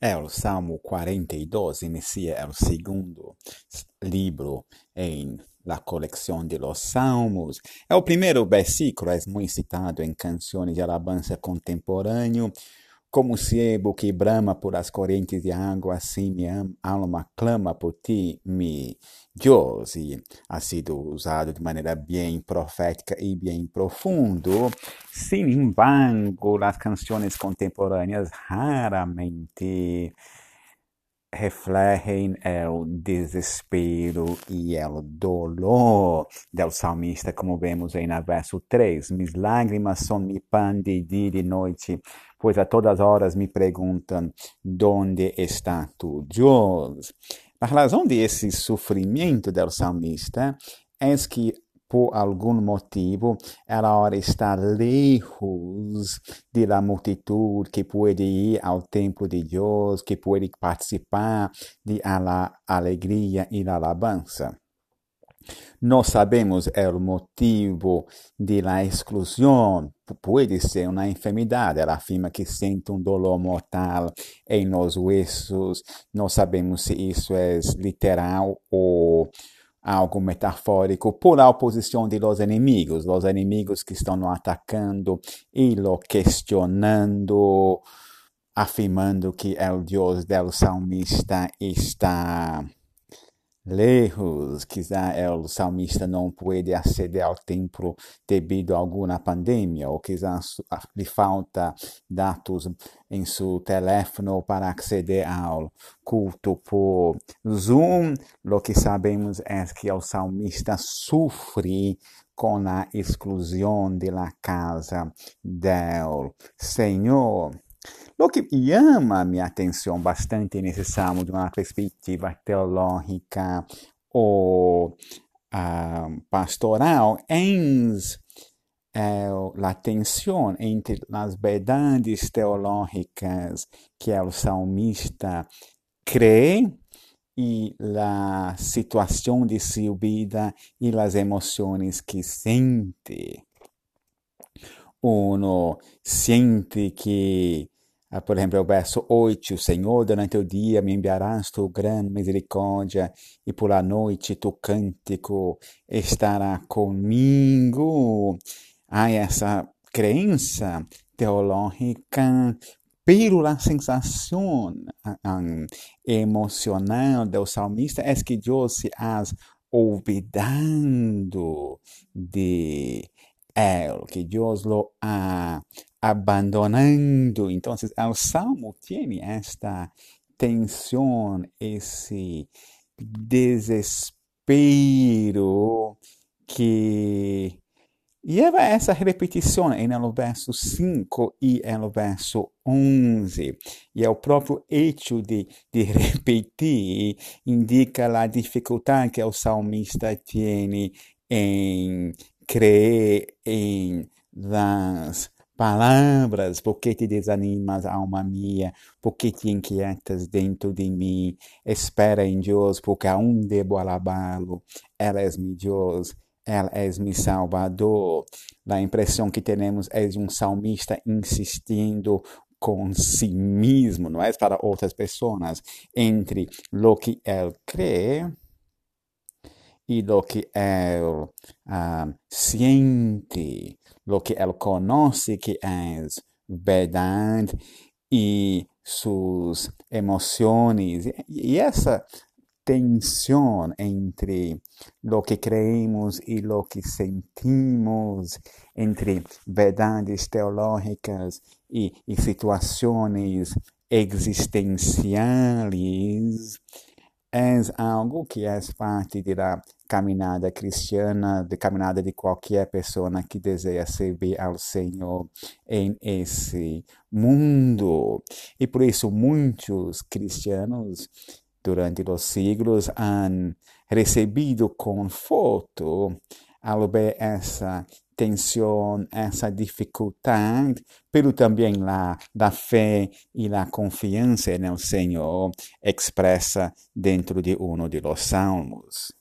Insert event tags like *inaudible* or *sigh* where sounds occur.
É o Salmo 42, inicia o segundo livro em la coleção de los Salmos. É o primeiro versículo, é muito citado em canções de alabança contemporâneo. Como sebo que brama por as correntes de água, assim minha alma clama por ti, mi Deus. E ha sido usado de maneira bem profética e bem profundo. Sin embargo, as canções contemporâneas raramente refletem o desespero e o dolor do salmista, como vemos aí no verso 3. Mis lágrimas são mi pão de dia e de noite pois a todas horas me perguntam: onde está tu, Deus? A razão desse sofrimento do salmista é que por algum motivo, ela está lejos da multidão que pode ir ao templo de Deus, que pode participar de a alegria e a alabança. Nós sabemos o motivo de la exclusão. Pode ser uma enfermidade. Ela afirma que sente um dolor mortal em nos huesos. Não sabemos se isso é literal ou algo metafórico por a oposição de los inimigos, os inimigos que estão atacando e lo questionando, afirmando que o Deus del salmista está lejos, quizá o salmista não pode aceder ao templo devido a alguma pandemia, ou quizá lhe falta dados em seu telefone para aceder ao culto por Zoom. O que sabemos é que o salmista sofre com a exclusão da casa do Senhor. O que chama minha atenção bastante nesse salmo de uma perspectiva teológica ou uh, pastoral é a tensão entre as verdades teológicas que o salmista crê e a situação de sua vida e as emoções que sente. Uno sente que por exemplo, o verso 8, Senhor, durante o dia me enviarás tu grande misericórdia e por la noite tu cântico estará comigo. Há essa crença teológica pela sensação emocional do salmista é que Deus se has olvidando de él, que Deus lo ha abandonando. Entonces, el Salmo tiene esta tensión, ese desespero que lleva a essa repetição no verso 5 e no verso 11. E é o próprio hecho de, de *laughs* repetir indica a dificuldade que o salmista tem em crer em las palavras, porque te desanimas, alma minha, porque te inquietas dentro de mim, espera em Deus, porque aún debo alabá-lo, Ela é meu Deus, Ela é meu Salvador. A impressão que temos é de um salmista insistindo com si mesmo, não é? Para outras pessoas, entre lo que ele crê e lo que ele siente lo que él conoce que es verdad y sus emociones. Y esa tensión entre lo que creemos y lo que sentimos, entre verdades teológicas y situaciones existenciales, és algo que é parte da caminhada cristiana, da caminhada de qualquer pessoa que deseja servir ao Senhor em esse mundo. E por isso muitos cristianos durante os siglos han recebido conforto ao ver essa tensão, essa dificuldade, pero também lá da fé e da confiança no Senhor expressa dentro de um de los salmos.